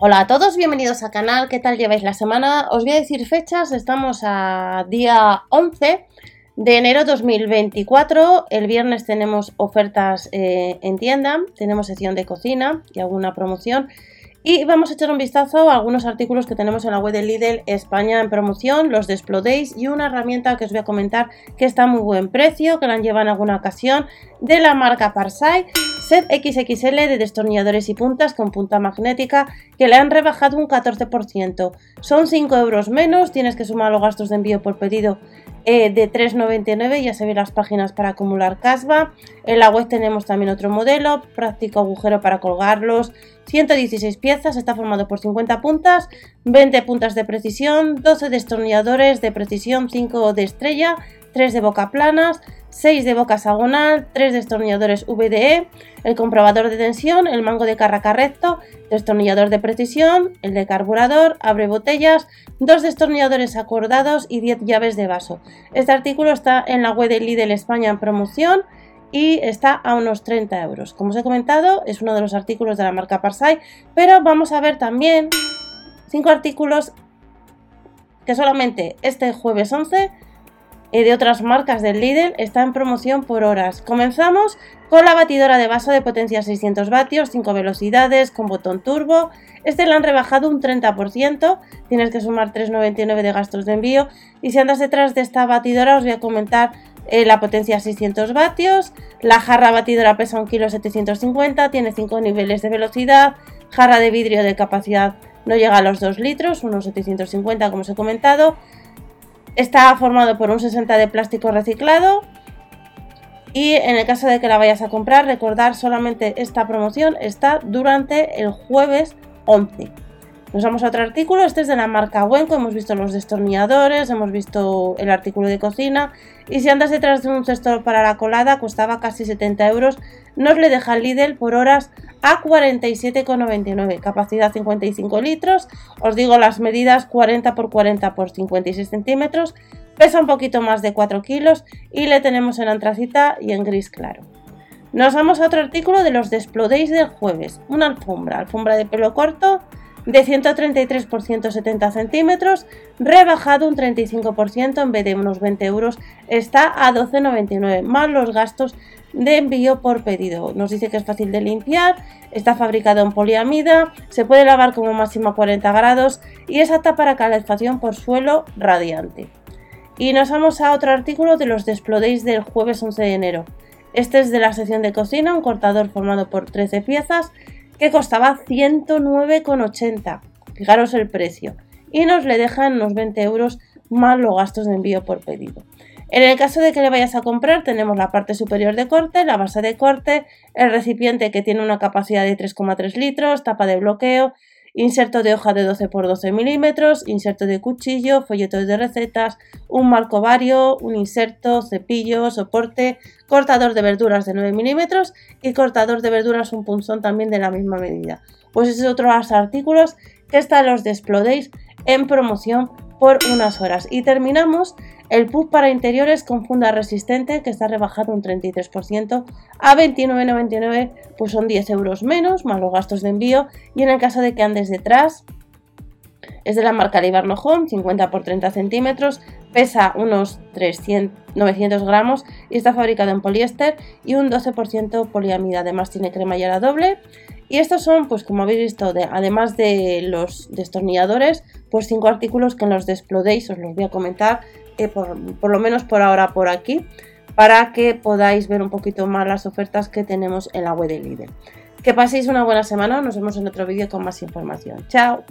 Hola a todos, bienvenidos al canal, ¿qué tal lleváis la semana? Os voy a decir fechas, estamos a día 11 de enero 2024, el viernes tenemos ofertas eh, en tienda, tenemos sección de cocina y alguna promoción. Y vamos a echar un vistazo a algunos artículos que tenemos en la web de Lidl España en promoción, los de Explodays y una herramienta que os voy a comentar que está a muy buen precio, que la han llevado en alguna ocasión, de la marca Parsai, set XXL de destornilladores y puntas con punta magnética que le han rebajado un 14%. Son 5 euros menos, tienes que sumar los gastos de envío por pedido eh, de 3,99, ya se ven las páginas para acumular casva. En la web tenemos también otro modelo, práctico agujero para colgarlos, 116 piezas, está formado por 50 puntas, 20 puntas de precisión, 12 destornilladores de precisión, 5 de estrella, 3 de boca planas, 6 de boca hexagonal, 3 destornilladores VDE, el comprobador de tensión, el mango de carraca recto, destornillador de precisión, el de carburador, abre botellas, 2 destornilladores acordados y 10 llaves de vaso. Este artículo está en la web de Lidl España en promoción y está a unos 30 euros. Como os he comentado, es uno de los artículos de la marca Parsai, pero vamos a ver también 5 artículos que solamente este jueves 11 y de otras marcas del Lidl está en promoción por horas. Comenzamos con la batidora de vaso de potencia 600 vatios, 5 velocidades, con botón turbo. Este le han rebajado un 30%, tienes que sumar 3,99 de gastos de envío. Y si andas detrás de esta batidora os voy a comentar eh, la potencia 600 vatios. La jarra batidora pesa 1,750 kg, tiene 5 niveles de velocidad. Jarra de vidrio de capacidad no llega a los 2 litros, unos 750 como os he comentado. Está formado por un 60 de plástico reciclado. Y en el caso de que la vayas a comprar, recordar solamente esta promoción está durante el jueves 11. Nos vamos a otro artículo, este es de la marca Wenco, hemos visto los destornilladores, hemos visto el artículo de cocina. Y si andas detrás de un cesto para la colada costaba casi 70 euros, nos le deja el Lidl por horas a 47,99, capacidad 55 litros, os digo las medidas 40 x 40 x 56 centímetros, pesa un poquito más de 4 kilos y le tenemos en antracita y en gris claro. Nos vamos a otro artículo de los Desplodays del jueves, una alfombra, alfombra de pelo corto, de 133 por 170 centímetros, rebajado un 35% en vez de unos 20 euros, está a 12,99 más los gastos de envío por pedido. Nos dice que es fácil de limpiar, está fabricado en poliamida, se puede lavar como máximo a 40 grados y es apta para calefacción por suelo radiante. Y nos vamos a otro artículo de los Desplodays del jueves 11 de enero. Este es de la sección de cocina, un cortador formado por 13 piezas que costaba 109,80. Fijaros el precio. Y nos le dejan unos 20 euros más los gastos de envío por pedido. En el caso de que le vayas a comprar, tenemos la parte superior de corte, la base de corte, el recipiente que tiene una capacidad de 3,3 litros, tapa de bloqueo, inserto de hoja de 12 x 12 milímetros, inserto de cuchillo, folletos de recetas, un marco vario, un inserto, cepillo, soporte, cortador de verduras de 9 milímetros y cortador de verduras un punzón también de la misma medida. Pues ese es otro de los artículos que están los de en promoción por unas horas. Y terminamos el pub para interiores con funda resistente que está rebajado un 33% a 29,99 pues son 10 euros menos más los gastos de envío. Y en el caso de que andes detrás es de la marca Libarno Home 50 x 30 centímetros pesa unos 300, 900 gramos y está fabricado en poliéster y un 12% poliamida. Además tiene cremallera doble. Y estos son, pues como habéis visto, además de los destornilladores, pues cinco artículos que en los desplodéis os los voy a comentar, eh, por, por, lo menos por ahora por aquí, para que podáis ver un poquito más las ofertas que tenemos en la web de Lidl. Que paséis una buena semana, nos vemos en otro vídeo con más información. ¡Chao!